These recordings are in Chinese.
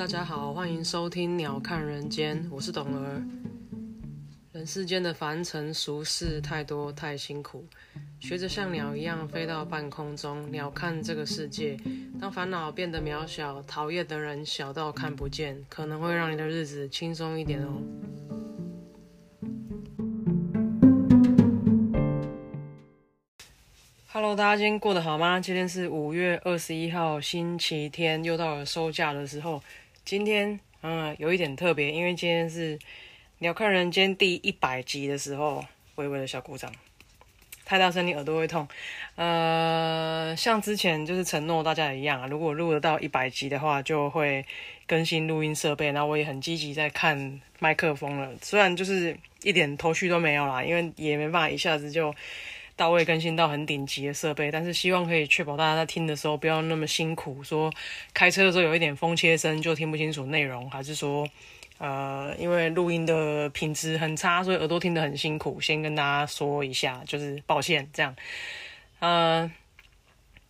大家好，欢迎收听《鸟看人间》，我是董儿。人世间的凡尘俗事太多太辛苦，学着像鸟一样飞到半空中，鸟看这个世界。当烦恼变得渺小，讨厌的人小到看不见，可能会让你的日子轻松一点哦。Hello，大家今天过得好吗？今天是五月二十一号，星期天，又到了收假的时候。今天嗯有一点特别，因为今天是《鸟看人间》第一百集的时候，微微的小鼓掌，太大声你耳朵会痛。呃，像之前就是承诺大家一样啊，如果录得到一百集的话，就会更新录音设备。然后我也很积极在看麦克风了，虽然就是一点头绪都没有啦，因为也没办法一下子就。到位更新到很顶级的设备，但是希望可以确保大家在听的时候不要那么辛苦。说开车的时候有一点风切声就听不清楚内容，还是说呃因为录音的品质很差，所以耳朵听得很辛苦。先跟大家说一下，就是抱歉这样。呃，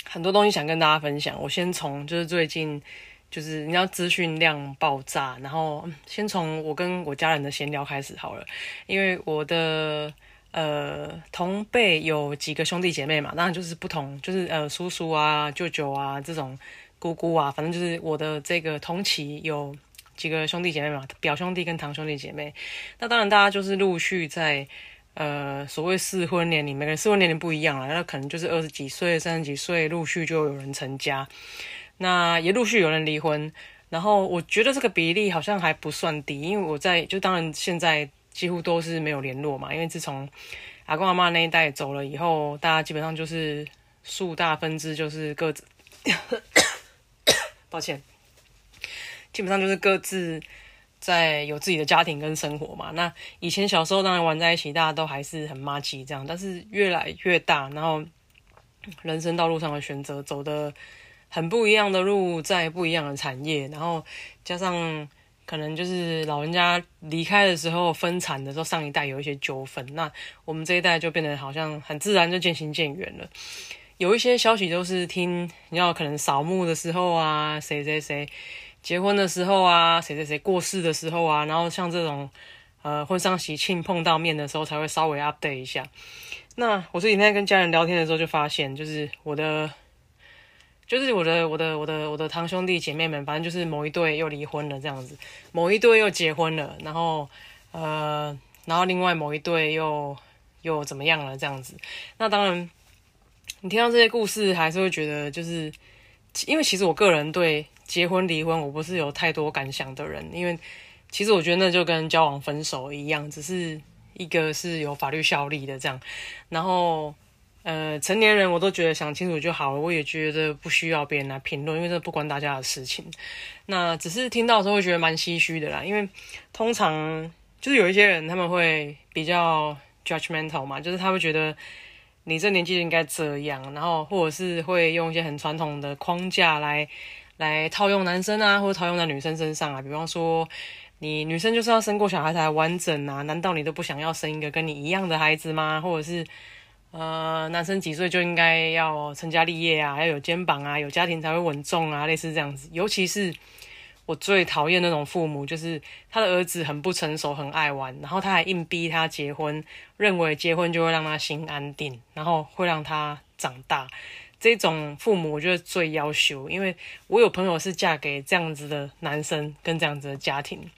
很多东西想跟大家分享，我先从就是最近就是你要资讯量爆炸，然后先从我跟我家人的闲聊开始好了，因为我的。呃，同辈有几个兄弟姐妹嘛？当然就是不同，就是呃，叔叔啊、舅舅啊这种，姑姑啊，反正就是我的这个同期有几个兄弟姐妹嘛，表兄弟跟堂兄弟姐妹。那当然，大家就是陆续在呃所谓适婚年龄，每个人适婚年龄不一样了，那可能就是二十几岁、三十几岁，陆续就有人成家，那也陆续有人离婚。然后我觉得这个比例好像还不算低，因为我在就当然现在。几乎都是没有联络嘛，因为自从阿公阿妈那一代走了以后，大家基本上就是树大分支，就是各自，抱歉，基本上就是各自在有自己的家庭跟生活嘛。那以前小时候当然玩在一起，大家都还是很妈鸡这样，但是越来越大，然后人生道路上的选择走的很不一样的路，在不一样的产业，然后加上。可能就是老人家离开的时候分产的时候，上一代有一些纠纷，那我们这一代就变得好像很自然就渐行渐远了。有一些消息都是听，你要可能扫墓的时候啊，谁谁谁结婚的时候啊，谁谁谁过世的时候啊，然后像这种呃婚丧喜庆碰到面的时候才会稍微 update 一下。那我这几天跟家人聊天的时候就发现，就是我的。就是我的我的我的我的堂兄弟姐妹们，反正就是某一对又离婚了这样子，某一对又结婚了，然后呃，然后另外某一对又又怎么样了这样子。那当然，你听到这些故事，还是会觉得就是，因为其实我个人对结婚离婚，我不是有太多感想的人，因为其实我觉得那就跟交往分手一样，只是一个是有法律效力的这样，然后。呃，成年人我都觉得想清楚就好了，我也觉得不需要别人来评论，因为这不关大家的事情。那只是听到的时候会觉得蛮唏嘘的啦，因为通常就是有一些人他们会比较 judgmental 嘛，就是他会觉得你这年纪应该这样，然后或者是会用一些很传统的框架来来套用男生啊，或者套用在女生身上啊，比方说你女生就是要生过小孩才完整啊，难道你都不想要生一个跟你一样的孩子吗？或者是？呃，男生几岁就应该要成家立业啊，要有肩膀啊，有家庭才会稳重啊，类似这样子。尤其是我最讨厌那种父母，就是他的儿子很不成熟，很爱玩，然后他还硬逼他结婚，认为结婚就会让他心安定，然后会让他长大。这种父母我觉得最要求，因为我有朋友是嫁给这样子的男生，跟这样子的家庭。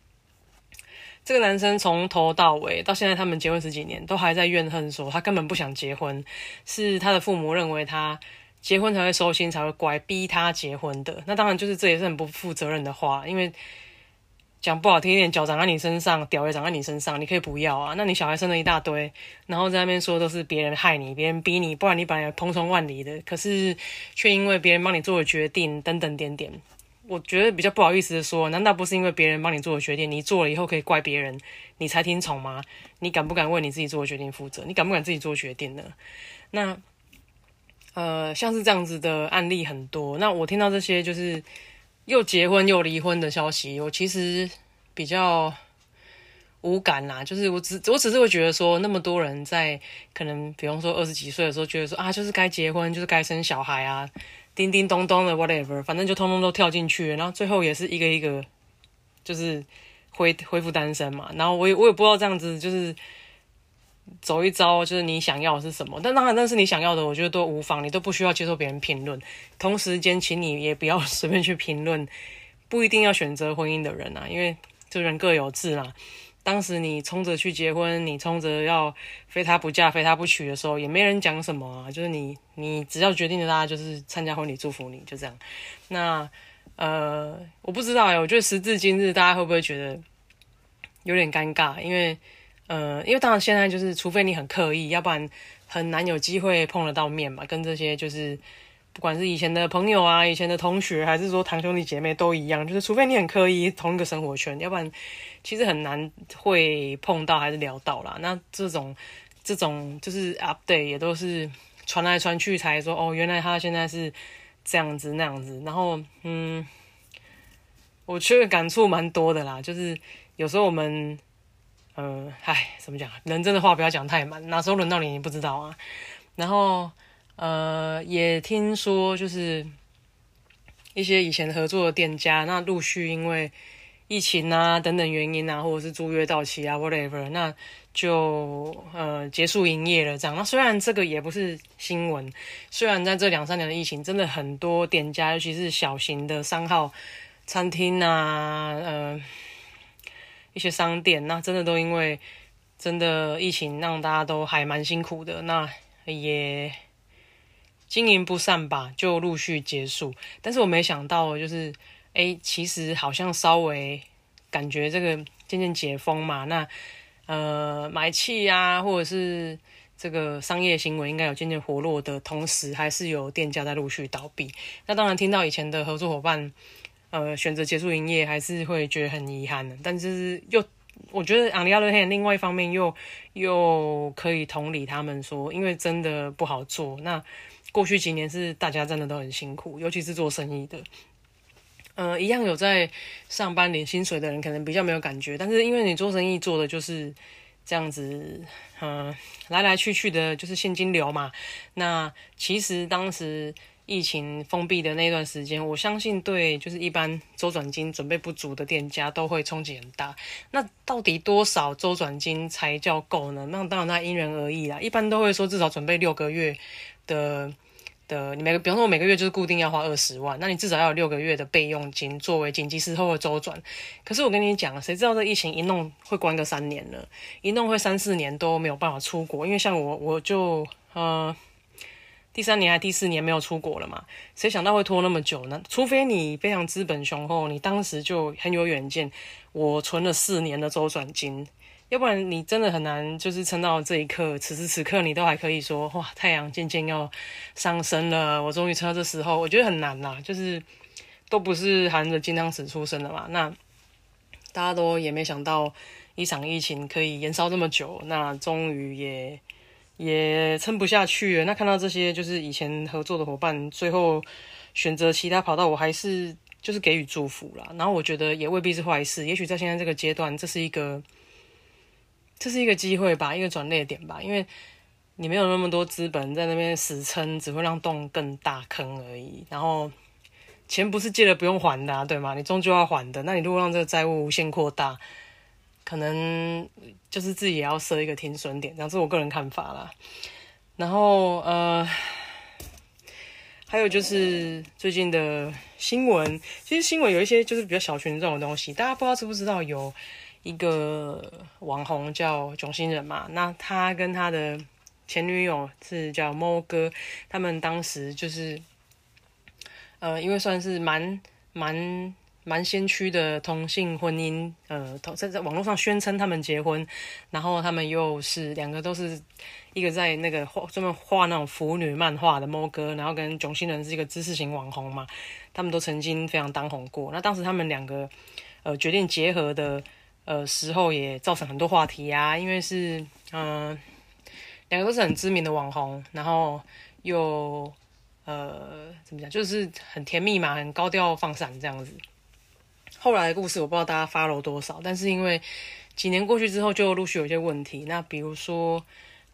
这个男生从头到尾到现在，他们结婚十几年，都还在怨恨说他根本不想结婚，是他的父母认为他结婚才会收心，才会乖，逼他结婚的。那当然就是这也是很不负责任的话，因为讲不好听一点，脚长在你身上，屌也长在你身上，你可以不要啊。那你小孩生了一大堆，然后在那边说都是别人害你，别人逼你，不然你本来蓬松万里的，可是却因为别人帮你做了决定，等等点点。我觉得比较不好意思的说，难道不是因为别人帮你做的决定，你做了以后可以怪别人，你才听从吗？你敢不敢为你自己做的决定负责？你敢不敢自己做决定呢？那，呃，像是这样子的案例很多。那我听到这些就是又结婚又离婚的消息，我其实比较无感啦。就是我只我只是会觉得说，那么多人在可能，比方说二十几岁的时候，觉得说啊，就是该结婚，就是该生小孩啊。叮叮咚咚的 whatever，反正就通通都跳进去，然后最后也是一个一个就是恢恢复单身嘛。然后我也我也不知道这样子就是走一招，就是你想要的是什么。但当然，但是你想要的，我觉得都无妨，你都不需要接受别人评论。同时间，请你也不要随便去评论，不一定要选择婚姻的人啊，因为这人各有志啦。当时你冲着去结婚，你冲着要非他不嫁、非他不娶的时候，也没人讲什么啊。就是你，你只要决定了，大家就是参加婚礼，祝福你，就这样。那呃，我不知道哎，我觉得时至今日，大家会不会觉得有点尴尬？因为呃，因为当然现在就是，除非你很刻意，要不然很难有机会碰得到面嘛。跟这些就是。不管是以前的朋友啊，以前的同学，还是说堂兄弟姐妹都一样，就是除非你很刻意同一个生活圈，要不然其实很难会碰到还是聊到啦。那这种这种就是 update 也都是传来传去才说哦，原来他现在是这样子那样子。然后嗯，我觉得感触蛮多的啦，就是有时候我们嗯，唉，怎么讲？人真的话不要讲太满，哪时候轮到你你不知道啊。然后。呃，也听说就是一些以前合作的店家，那陆续因为疫情啊等等原因啊，或者是租约到期啊，whatever，那就呃结束营业了。这样，那虽然这个也不是新闻，虽然在这两三年的疫情，真的很多店家，尤其是小型的商号、餐厅啊，呃，一些商店，那真的都因为真的疫情，让大家都还蛮辛苦的。那也。经营不善吧，就陆续结束。但是我没想到，就是，哎，其实好像稍微感觉这个渐渐解封嘛，那呃买气啊，或者是这个商业行为应该有渐渐活络的同时，还是有店家在陆续倒闭。那当然听到以前的合作伙伴，呃，选择结束营业，还是会觉得很遗憾的。但是又我觉得昂利亚乐黑另外一方面又又可以同理他们说，因为真的不好做。那过去几年是大家真的都很辛苦，尤其是做生意的，呃，一样有在上班领薪水的人可能比较没有感觉，但是因为你做生意做的就是这样子，嗯，来来去去的就是现金流嘛。那其实当时疫情封闭的那段时间，我相信对就是一般周转金准备不足的店家都会冲击很大。那到底多少周转金才叫够呢？那当然那因人而异啦，一般都会说至少准备六个月的。的，你每个，比方说，我每个月就是固定要花二十万，那你至少要有六个月的备用金作为紧急时候的周转。可是我跟你讲，谁知道这疫情一弄会关个三年呢，一弄会三四年都没有办法出国。因为像我，我就呃第三年还第四年没有出国了嘛，谁想到会拖那么久呢？除非你非常资本雄厚，你当时就很有远见，我存了四年的周转金。要不然你真的很难，就是撑到这一刻，此时此刻你都还可以说，哇，太阳渐渐要上升了，我终于撑到这时候，我觉得很难啦，就是都不是含着金汤匙出生的嘛。那大家都也没想到一场疫情可以延烧这么久，那终于也也撑不下去了。那看到这些就是以前合作的伙伴最后选择其他跑道，我还是就是给予祝福啦。然后我觉得也未必是坏事，也许在现在这个阶段，这是一个。这是一个机会吧，一个转捩点吧，因为你没有那么多资本在那边死撑，只会让洞更大坑而已。然后钱不是借了不用还的，对吗？你终究要还的。那你如果让这个债务无限扩大，可能就是自己也要设一个停损点，这样是我个人看法啦。然后呃，还有就是最近的新闻，其实新闻有一些就是比较小群这种东西，大家不知道知不知道有。一个网红叫囧星人嘛，那他跟他的前女友是叫猫哥，他们当时就是，呃，因为算是蛮蛮蛮先驱的同性婚姻，呃，同在在网络上宣称他们结婚，然后他们又是两个都是一个在那个画专门画那种腐女漫画的猫哥，然后跟囧星人是一个知识型网红嘛，他们都曾经非常当红过。那当时他们两个呃决定结合的。呃，时候也造成很多话题啊，因为是嗯，两个都是很知名的网红，然后又呃怎么讲，就是很甜蜜嘛，很高调放闪这样子。后来的故事我不知道大家 follow 多少，但是因为几年过去之后，就陆续有一些问题。那比如说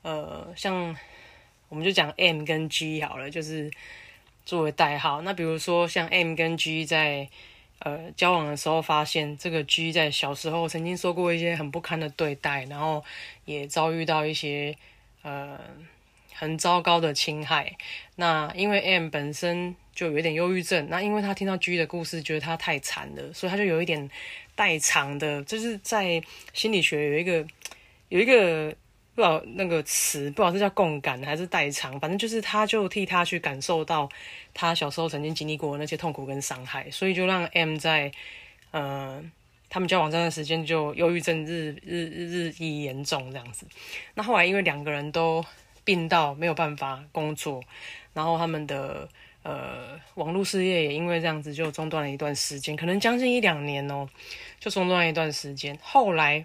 呃，像我们就讲 M 跟 G 好了，就是作为代号。那比如说像 M 跟 G 在呃交往的时候发现这个 G 在小时候曾经受过一些很不堪的对待，然后也遭遇到一些呃很糟糕的侵害。那因为 M 本身就有一点忧郁症，那因为他听到 G 的故事，觉得他太惨了，所以他就有一点代偿的，就是在心理学有一个有一个。不知道那个词，不知道是叫共感还是代偿，反正就是他就替他去感受到他小时候曾经经历过的那些痛苦跟伤害，所以就让 M 在呃他们交往这段时间就忧郁症日日日益严重这样子。那后来因为两个人都病到没有办法工作，然后他们的呃网络事业也因为这样子就中断了一段时间，可能将近一两年哦，就中断一段时间。后来。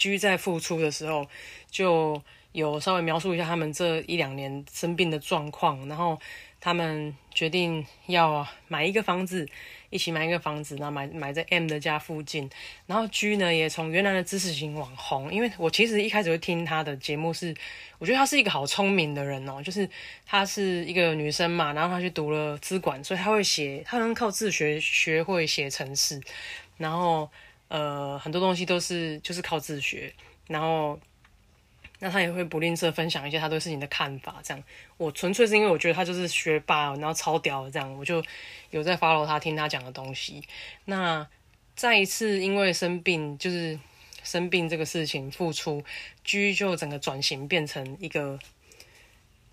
居在复出的时候，就有稍微描述一下他们这一两年生病的状况，然后他们决定要买一个房子，一起买一个房子，然后买买在 M 的家附近。然后居呢也从原来的知识型网红，因为我其实一开始会听他的节目，是我觉得他是一个好聪明的人哦，就是他是一个女生嘛，然后她去读了资管，所以她会写，她能靠自学学会写程式，然后。呃，很多东西都是就是靠自学，然后那他也会不吝啬分享一些他对事情的看法。这样，我纯粹是因为我觉得他就是学霸，然后超屌，这样我就有在 follow 他，听他讲的东西。那再一次因为生病，就是生病这个事情复出居就整个转型变成一个。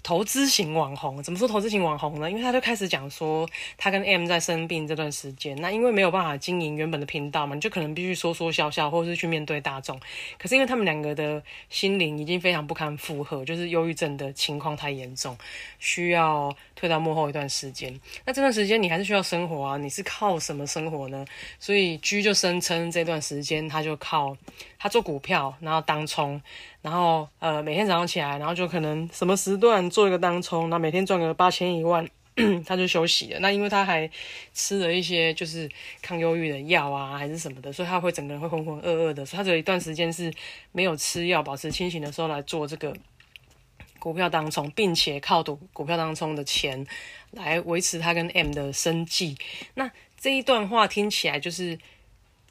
投资型网红怎么说投资型网红呢？因为他就开始讲说，他跟 M 在生病这段时间，那因为没有办法经营原本的频道嘛，你就可能必须说说笑笑，或者是去面对大众。可是因为他们两个的心灵已经非常不堪负荷，就是忧郁症的情况太严重，需要退到幕后一段时间。那这段时间你还是需要生活啊，你是靠什么生活呢？所以 G 就声称这段时间他就靠他做股票，然后当冲。然后，呃，每天早上起来，然后就可能什么时段做一个当冲，那每天赚个八千一万，他就休息了。那因为他还吃了一些就是抗忧郁的药啊，还是什么的，所以他会整个人会浑浑噩噩的。所以他有一段时间是没有吃药，保持清醒的时候来做这个股票当冲，并且靠赌股票当冲的钱来维持他跟 M 的生计。那这一段话听起来就是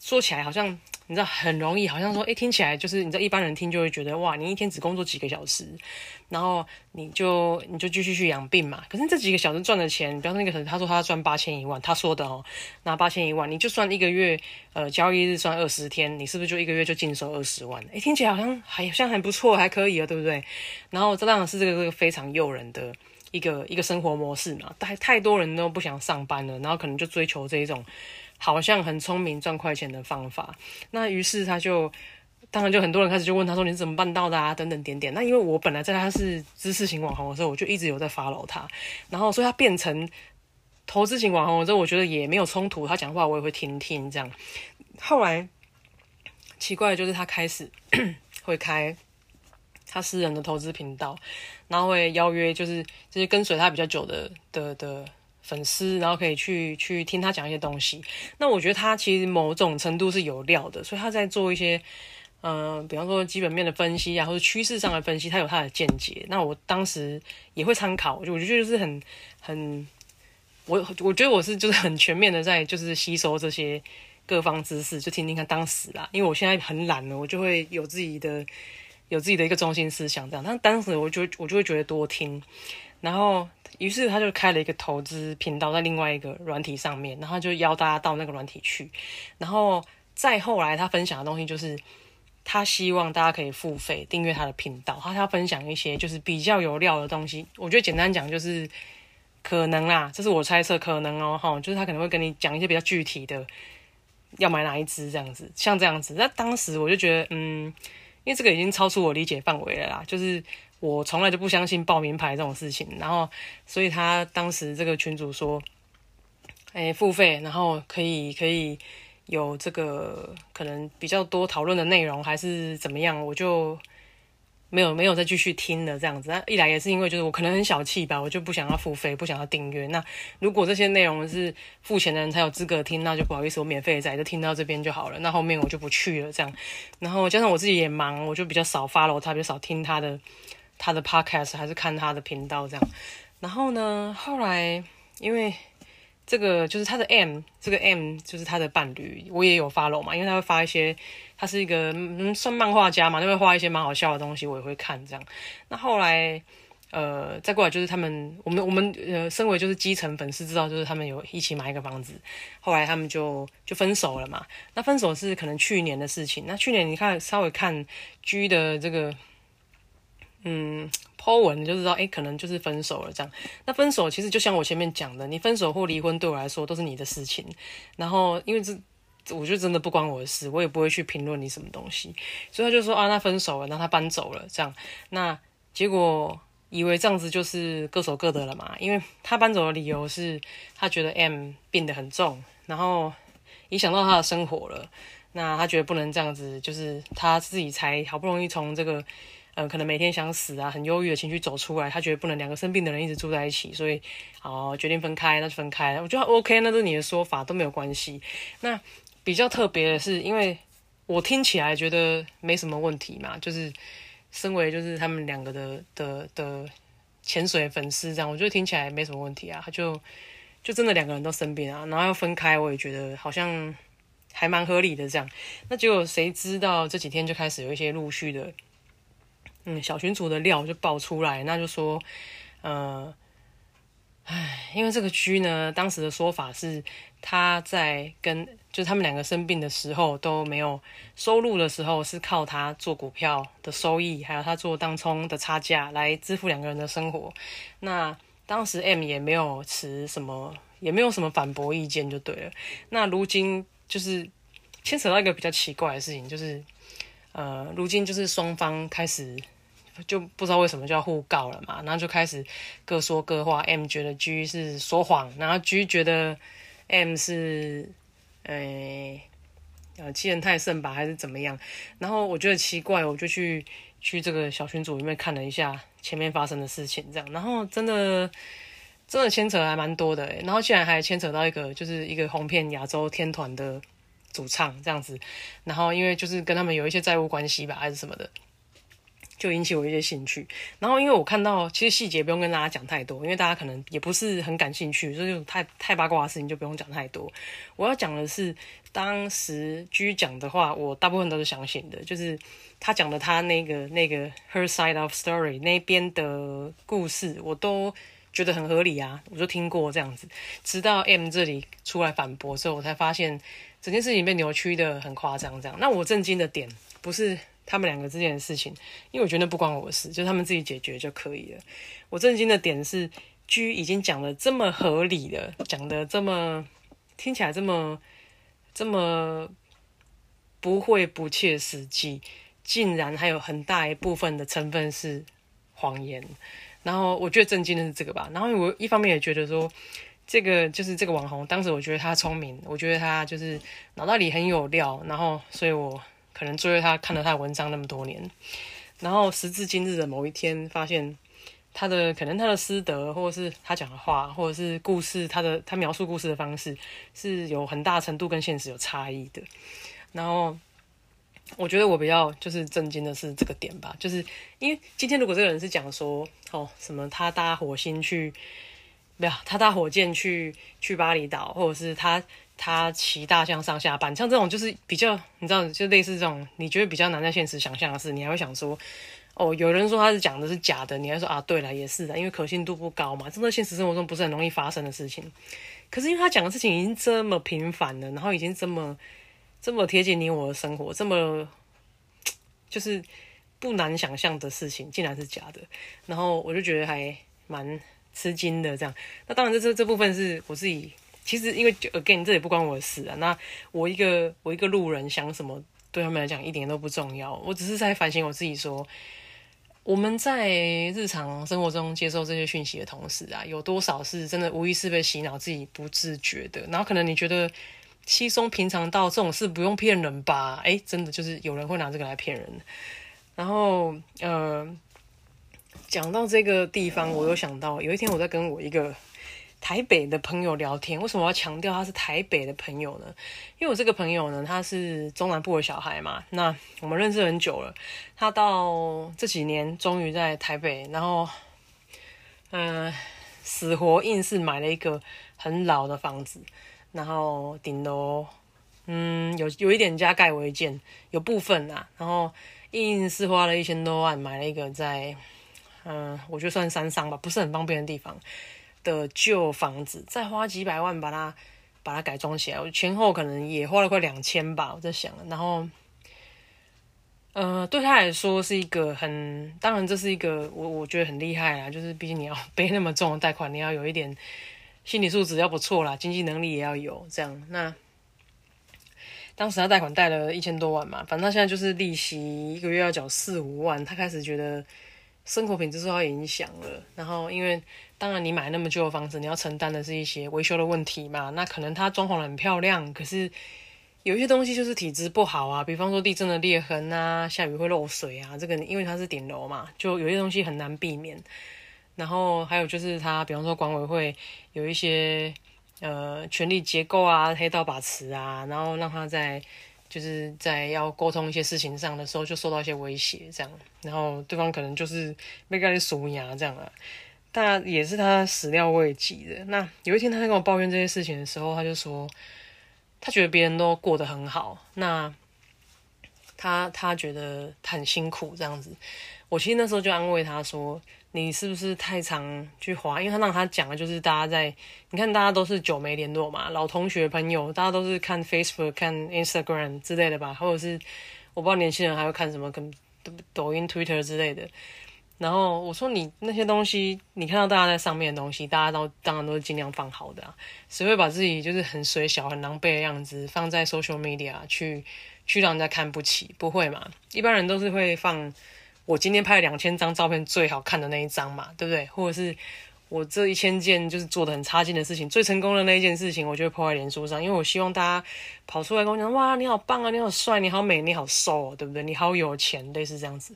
说起来好像。你知道很容易，好像说，哎，听起来就是你知道一般人听就会觉得，哇，你一天只工作几个小时，然后你就你就继续去养病嘛。可是这几个小时赚的钱，比方说那个他说他赚八千一万，他说的哦，拿八千一万，你就算一个月，呃，交易日算二十天，你是不是就一个月就净收二十万？哎，听起来好像好像还不错，还可以啊，对不对？然后这当然是这个这个非常诱人的一个一个生活模式嘛。太太多人都不想上班了，然后可能就追求这一种。好像很聪明赚快钱的方法，那于是他就，当然就很多人开始就问他说你怎么办到的啊等等点点。那因为我本来在他是知识型网红的时候，我就一直有在 follow 他，然后所以他变成投资型网红之后，我觉得也没有冲突，他讲话我也会听听这样。后来奇怪的就是他开始 会开他私人的投资频道，然后会邀约就是这些跟随他比较久的的的。粉丝，然后可以去去听他讲一些东西。那我觉得他其实某种程度是有料的，所以他在做一些，嗯，比方说基本面的分析啊，或者趋势上的分析，他有他的见解。那我当时也会参考，我就我觉得是很很，我我觉得我是就是很全面的在就是吸收这些各方知识，就听听看当时啦。因为我现在很懒了，我就会有自己的有自己的一个中心思想这样。但当时我就我就会觉得多听，然后。于是他就开了一个投资频道在另外一个软体上面，然后就邀大家到那个软体去。然后再后来，他分享的东西就是他希望大家可以付费订阅他的频道，他要分享一些就是比较有料的东西。我觉得简单讲就是可能啦，这是我猜测，可能哦哈，就是他可能会跟你讲一些比较具体的，要买哪一支这样子，像这样子。那当时我就觉得，嗯，因为这个已经超出我理解范围了啦，就是。我从来就不相信报名牌这种事情，然后，所以他当时这个群主说，哎，付费，然后可以可以有这个可能比较多讨论的内容，还是怎么样，我就没有没有再继续听了这样子。那一来也是因为就是我可能很小气吧，我就不想要付费，不想要订阅。那如果这些内容是付钱的人才有资格听，那就不好意思，我免费仔就听到这边就好了。那后面我就不去了这样。然后加上我自己也忙，我就比较少 follow 他，比较少听他的。他的 podcast 还是看他的频道这样，然后呢，后来因为这个就是他的 M，这个 M 就是他的伴侣，我也有 follow 嘛，因为他会发一些，他是一个嗯算漫画家嘛，就会画一些蛮好笑的东西，我也会看这样。那后来，呃，再过来就是他们，我们我们呃，身为就是基层粉丝知道，就是他们有一起买一个房子，后来他们就就分手了嘛。那分手是可能去年的事情。那去年你看稍微看 G 的这个。嗯，po 文就知道，哎，可能就是分手了这样。那分手其实就像我前面讲的，你分手或离婚对我来说都是你的事情。然后因为这，我就真的不关我的事，我也不会去评论你什么东西。所以他就说啊，那分手了，那他搬走了这样。那结果以为这样子就是各守各的了嘛？因为他搬走的理由是他觉得 M 病得很重，然后影响到他的生活了。那他觉得不能这样子，就是他自己才好不容易从这个。嗯，可能每天想死啊，很忧郁的情绪走出来，他觉得不能两个生病的人一直住在一起，所以好决定分开，那就分开。我觉得 OK，那是你的说法都没有关系。那比较特别的是，因为我听起来觉得没什么问题嘛，就是身为就是他们两个的的的潜水粉丝这样，我觉得听起来没什么问题啊。他就就真的两个人都生病啊，然后要分开，我也觉得好像还蛮合理的这样。那结果谁知道这几天就开始有一些陆续的。嗯，小群主的料就爆出来，那就说，呃，唉，因为这个居呢，当时的说法是他在跟，就是他们两个生病的时候都没有收入的时候，是靠他做股票的收益，还有他做当冲的差价来支付两个人的生活。那当时 M 也没有持什么，也没有什么反驳意见，就对了。那如今就是牵扯到一个比较奇怪的事情，就是呃，如今就是双方开始。就不知道为什么就要互告了嘛，然后就开始各说各话。M 觉得 G 是说谎，然后 G 觉得 M 是，呃，呃欺人太甚吧，还是怎么样？然后我觉得奇怪，我就去去这个小群组里面看了一下前面发生的事情，这样，然后真的真的牵扯还蛮多的，然后竟然还牵扯到一个就是一个红片亚洲天团的主唱这样子，然后因为就是跟他们有一些债务关系吧，还是什么的。就引起我一些兴趣，然后因为我看到，其实细节不用跟大家讲太多，因为大家可能也不是很感兴趣，所以太太八卦的事情就不用讲太多。我要讲的是，当时居讲的话，我大部分都是相信的，就是他讲的他那个那个 her side of story 那边的故事，我都觉得很合理啊，我就听过这样子。直到 M 这里出来反驳之后，我才发现整件事情被扭曲的很夸张。这样，那我震惊的点不是。他们两个之间的事情，因为我觉得不关我的事，就他们自己解决就可以了。我震惊的点是居已经讲的这么合理的，讲的这么听起来这么这么不会不切实际，竟然还有很大一部分的成分是谎言。然后我觉得震惊的是这个吧。然后我一方面也觉得说，这个就是这个网红，当时我觉得他聪明，我觉得他就是脑袋里很有料，然后所以我。可能追他看了他的文章那么多年，然后时至今日的某一天，发现他的可能他的师德，或者是他讲的话，或者是故事，他的他描述故事的方式是有很大程度跟现实有差异的。然后我觉得我比较就是震惊的是这个点吧，就是因为今天如果这个人是讲说哦什么他搭火星去，不要他搭火箭去去巴厘岛，或者是他。他骑大象上下班，像这种就是比较，你知道，就类似这种你觉得比较难在现实想象的事，你还会想说，哦，有人说他是讲的是假的，你还说啊，对了，也是的，因为可信度不高嘛，真的现实生活中不是很容易发生的事情。可是因为他讲的事情已经这么频繁了，然后已经这么这么贴近你我的生活，这么就是不难想象的事情，竟然是假的，然后我就觉得还蛮吃惊的。这样，那当然这这这部分是我自己。其实，因为 again，这也不关我的事啊。那我一个我一个路人想什么，对他们来讲一点都不重要。我只是在反省我自己，说我们在日常生活中接受这些讯息的同时啊，有多少是真的无意识被洗脑，自己不自觉的？然后可能你觉得稀松平常到这种事不用骗人吧？哎，真的就是有人会拿这个来骗人。然后，呃，讲到这个地方，我有想到有一天我在跟我一个。台北的朋友聊天，为什么要强调他是台北的朋友呢？因为我这个朋友呢，他是中南部的小孩嘛。那我们认识很久了，他到这几年终于在台北，然后，嗯，死活硬是买了一个很老的房子，然后顶楼嗯有有一点加盖违建，有部分啊，然后硬是花了一千多万买了一个在嗯我就算山上吧，不是很方便的地方的旧房子，再花几百万把它把它改装起来，我前后可能也花了快两千吧，我在想，然后。呃，对他来说是一个很，当然这是一个我我觉得很厉害啦，就是毕竟你要背那么重的贷款，你要有一点心理素质要不错啦，经济能力也要有这样。那当时他贷款贷了一千多万嘛，反正现在就是利息一个月要缴四五万，他开始觉得生活品质受到影响了。然后因为当然你买那么旧的房子，你要承担的是一些维修的问题嘛，那可能它装潢的很漂亮，可是。有一些东西就是体质不好啊，比方说地震的裂痕啊，下雨会漏水啊，这个因为它是顶楼嘛，就有些东西很难避免。然后还有就是它，比方说管委会有一些呃权力结构啊、黑道把持啊，然后让他在就是在要沟通一些事情上的时候就受到一些威胁，这样，然后对方可能就是被盖你数牙这样啊，那也是他始料未及的。那有一天他在跟我抱怨这些事情的时候，他就说。他觉得别人都过得很好，那他他觉得很辛苦这样子。我其实那时候就安慰他说：“你是不是太常去滑？”因为他让他讲的就是大家在，你看大家都是久没联络嘛，老同学朋友，大家都是看 Facebook、看 Instagram 之类的吧，或者是我不知道年轻人还会看什么，跟抖音、Twitter 之类的。然后我说你那些东西，你看到大家在上面的东西，大家都当然都是尽量放好的啊。谁会把自己就是很水小、很狼狈的样子放在 social media 去去让人家看不起？不会嘛？一般人都是会放我今天拍了两千张照片最好看的那一张嘛，对不对？或者是我这一千件就是做的很差劲的事情，最成功的那一件事情，我就会抛在脸书上，因为我希望大家跑出来跟我讲：哇，你好棒啊，你好帅，你好美，你好瘦，对不对？你好有钱，类似这样子。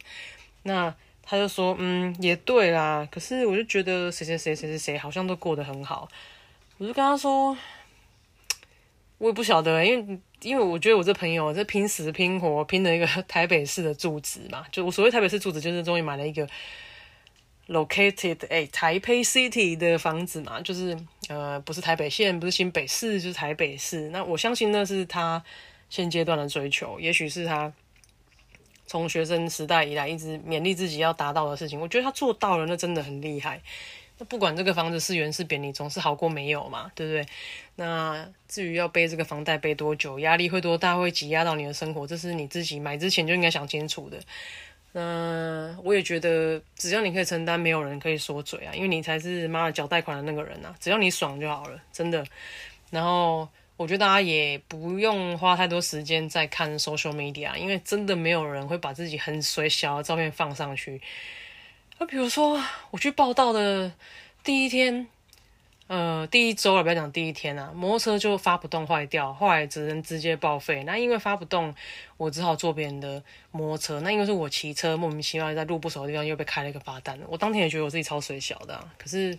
那他就说：“嗯，也对啦。可是我就觉得谁谁谁谁谁谁好像都过得很好。”我就跟他说：“我也不晓得，因为因为我觉得我这朋友在拼死拼活拼了一个 台北市的住址嘛。就我所谓台北市住址，就是终于买了一个 located 哎台北 city 的房子嘛。就是呃，不是台北县，不是新北市，就是台北市。那我相信那是他现阶段的追求，也许是他。”从学生时代以来，一直勉励自己要达到的事情，我觉得他做到了，那真的很厉害。那不管这个房子是圆是扁，你总是好过没有嘛，对不对？那至于要背这个房贷背多久，压力会多大，会挤压到你的生活，这是你自己买之前就应该想清楚的。那我也觉得，只要你可以承担，没有人可以说嘴啊，因为你才是妈的缴贷款的那个人啊，只要你爽就好了，真的。然后。我觉得大家也不用花太多时间在看 social media，因为真的没有人会把自己很水小的照片放上去。那比如说我去报道的第一天，呃，第一周了，不要讲第一天啊，摩托车就发不动坏掉，后来只能直接报废。那因为发不动，我只好坐别人的摩托车。那因为是我骑车，莫名其妙在路不熟的地方又被开了一个罚单。我当天也觉得我自己超水小的，可是。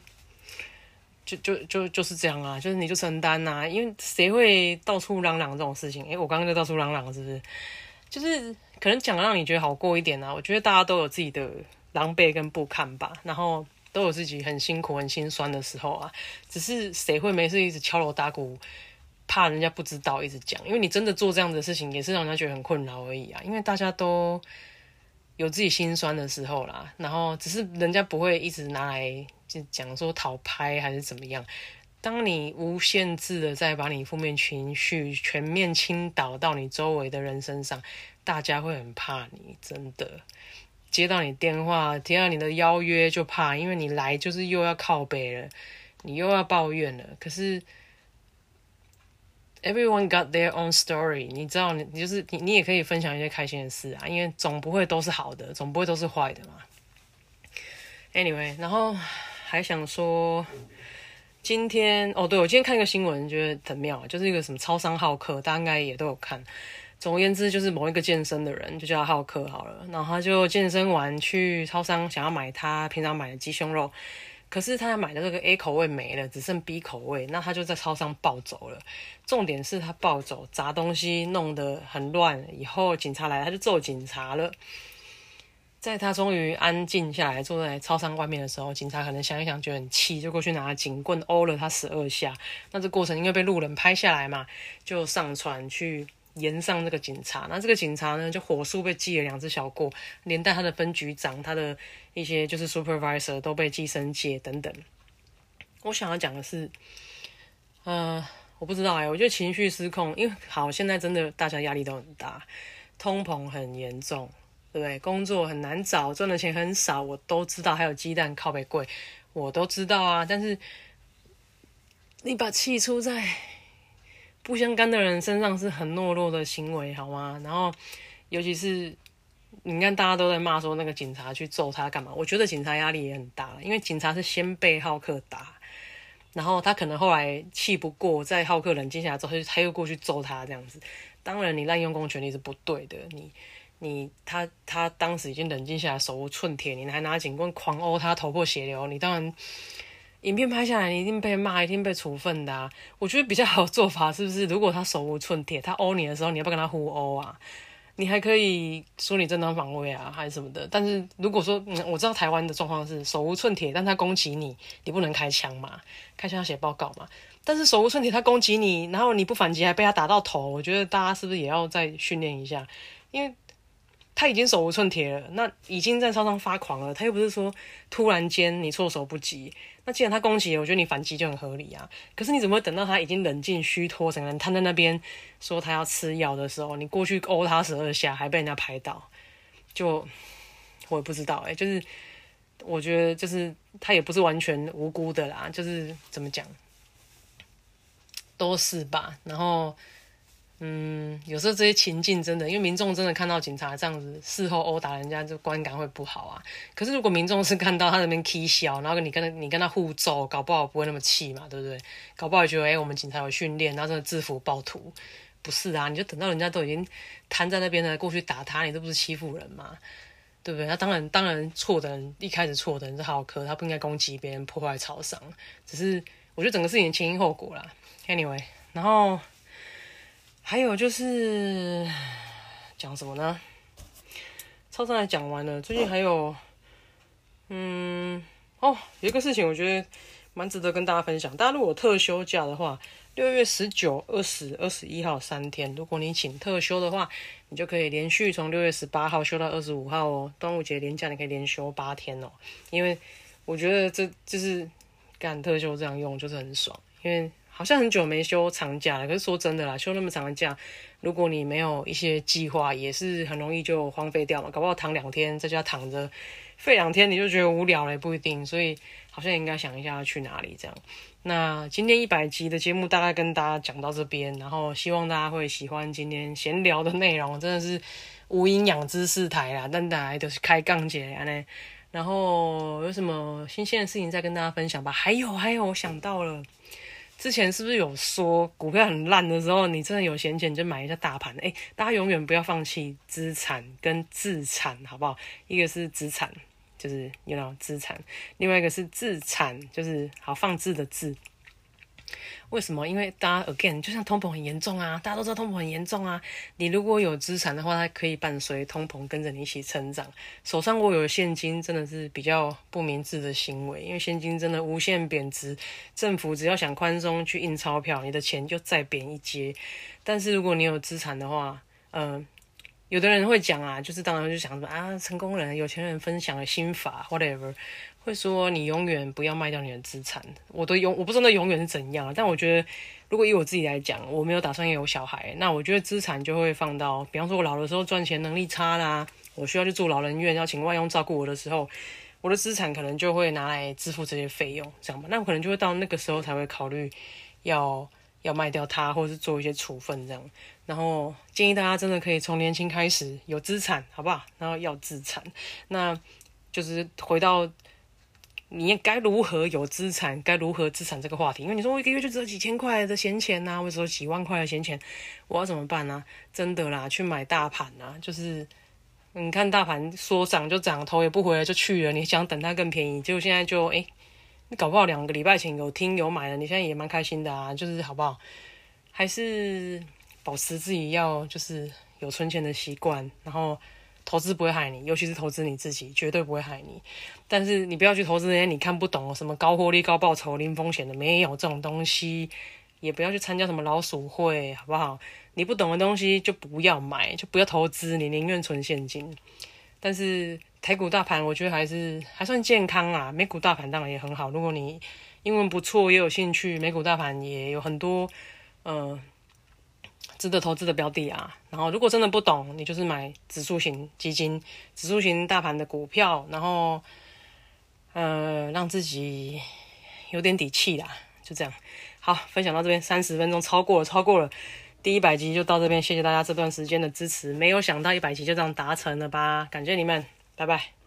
就就就就是这样啊，就是你就承担呐，因为谁会到处嚷嚷这种事情？诶，我刚刚就到处嚷嚷，是不是？就是可能讲让你觉得好过一点啊。我觉得大家都有自己的狼狈跟不堪吧，然后都有自己很辛苦、很心酸的时候啊。只是谁会没事一直敲锣打鼓，怕人家不知道，一直讲？因为你真的做这样的事情，也是让人家觉得很困扰而已啊。因为大家都有自己心酸的时候啦，然后只是人家不会一直拿来。就讲说讨拍还是怎么样？当你无限制的在把你负面情绪全面倾倒到你周围的人身上，大家会很怕你，真的。接到你电话，接到你的邀约就怕，因为你来就是又要靠背了，你又要抱怨了。可是，everyone got their own story，你知道，你你就是你，你也可以分享一些开心的事啊，因为总不会都是好的，总不会都是坏的嘛。Anyway，然后。还想说，今天哦，对我今天看一个新闻，觉得很妙，就是一个什么超商好客，大家应该也都有看。总而言之，就是某一个健身的人，就叫他好客好了。然后他就健身完去超商，想要买他平常买的鸡胸肉，可是他买的这个 A 口味没了，只剩 B 口味，那他就在超商暴走了。重点是他暴走砸东西，弄得很乱。以后警察来，他就揍警察了。在他终于安静下来，坐在操场外面的时候，警察可能想一想，觉得很气，就过去拿警棍殴了他十二下。那这过程因为被路人拍下来嘛，就上传去延上这个警察。那这个警察呢，就火速被记了两只小过，连带他的分局长、他的一些就是 supervisor 都被记升阶等等。我想要讲的是，呃，我不知道哎，我觉得情绪失控，因为好，现在真的大家压力都很大，通膨很严重。对不对？工作很难找，赚的钱很少，我都知道。还有鸡蛋靠背贵，我都知道啊。但是你把气出在不相干的人身上是很懦弱的行为，好吗？然后，尤其是你看大家都在骂说那个警察去揍他干嘛？我觉得警察压力也很大，因为警察是先被浩克打，然后他可能后来气不过，在浩克冷静下来之后，他他又过去揍他这样子。当然，你滥用公权力是不对的，你。你他他当时已经冷静下来，手无寸铁，你还拿警棍狂殴他，头破血流，你当然影片拍下来，你一定被骂，一定被处分的。我觉得比较好做法是不是？如果他手无寸铁，他殴你的时候，你要不要跟他互殴啊？你还可以说你正当防卫啊，还是什么的。但是如果说，我知道台湾的状况是手无寸铁，但他攻击你，你不能开枪嘛？开枪要写报告嘛？但是手无寸铁，他攻击你，然后你不反击，还被他打到头，我觉得大家是不是也要再训练一下？因为。他已经手无寸铁了，那已经在超上发狂了。他又不是说突然间你措手不及。那既然他攻击，我觉得你反击就很合理啊。可是你怎么会等到他已经冷静虚脱，整个人瘫在那边，说他要吃药的时候，你过去殴他十二下，还被人家拍到？就我也不知道哎，就是我觉得就是他也不是完全无辜的啦，就是怎么讲都是吧。然后。嗯，有时候这些情境真的，因为民众真的看到警察这样子事后殴打人家，就观感会不好啊。可是如果民众是看到他那边 K 笑，然后你跟他你跟他互揍，搞不好不会那么气嘛，对不对？搞不好觉得哎，我们警察有训练，然后真的制服暴徒，不是啊？你就等到人家都已经瘫在那边了，过去打他，你这不是欺负人吗？对不对？那当然，当然错的人一开始错的人是浩克，他不应该攻击别人，破坏超商。只是我觉得整个事情前因后果啦。Anyway，然后。还有就是讲什么呢？超商也讲完了。最近还有，嗯，哦，有一个事情我觉得蛮值得跟大家分享。大家如果特休假的话，六月十九、二十、二十一号三天，如果你请特休的话，你就可以连续从六月十八号休到二十五号哦。端午节连假你可以连休八天哦。因为我觉得这就是干特休这样用就是很爽，因为。好像很久没休长假了，可是说真的啦，休那么长的假，如果你没有一些计划，也是很容易就荒废掉嘛。搞不好躺两天，在家躺着废两天，你就觉得无聊了，也不一定。所以好像应该想一下要去哪里这样。那今天一百集的节目大概跟大家讲到这边，然后希望大家会喜欢今天闲聊的内容，真的是无营养知识台啦，但大家都是开杠姐呢。然后有什么新鲜的事情再跟大家分享吧。还有还有，我想到了。之前是不是有说股票很烂的时候，你真的有闲钱就买一下大盘？哎，大家永远不要放弃资产跟自产，好不好？一个是资产，就是有那种资产；，另外一个是自产，就是好放置的自。为什么？因为大家 again 就像通膨很严重啊，大家都知道通膨很严重啊。你如果有资产的话，它可以伴随通膨跟着你一起成长。手上握有现金真的是比较不明智的行为，因为现金真的无限贬值。政府只要想宽松去印钞票，你的钱就再贬一阶。但是如果你有资产的话，嗯，有的人会讲啊，就是当然就想什么啊，成功人、有钱人分享的心法，whatever。会说你永远不要卖掉你的资产，我都永我不知道那永远是怎样，但我觉得如果以我自己来讲，我没有打算有小孩，那我觉得资产就会放到，比方说我老的时候赚钱能力差啦，我需要去住老人院，要请外佣照顾我的时候，我的资产可能就会拿来支付这些费用，这样吧？那我可能就会到那个时候才会考虑要要卖掉它，或者是做一些处分这样。然后建议大家真的可以从年轻开始有资产，好不好？然后要资产，那就是回到。你该如何有资产？该如何资产这个话题？因为你说我一个月就只有几千块的闲钱呐，或者说几万块的闲钱，我要怎么办呢？真的啦，去买大盘呐，就是你看大盘说涨就涨，头也不回来就去了。你想等它更便宜，结果现在就哎，你搞不好两个礼拜前有听有买了，你现在也蛮开心的啊，就是好不好？还是保持自己要就是有存钱的习惯，然后投资不会害你，尤其是投资你自己，绝对不会害你。但是你不要去投资那些你看不懂什么高获利、高报酬、零风险的，没有这种东西。也不要去参加什么老鼠会，好不好？你不懂的东西就不要买，就不要投资，你宁愿存现金。但是台股大盘，我觉得还是还算健康啊。美股大盘当然也很好，如果你英文不错，也有兴趣，美股大盘也有很多呃值得投资的标的啊。然后如果真的不懂，你就是买指数型基金、指数型大盘的股票，然后呃让自己有点底气啦。就这样。好，分享到这边三十分钟，超过了，超过了。第一百集就到这边，谢谢大家这段时间的支持。没有想到一百集就这样达成了吧？感谢你们，拜拜。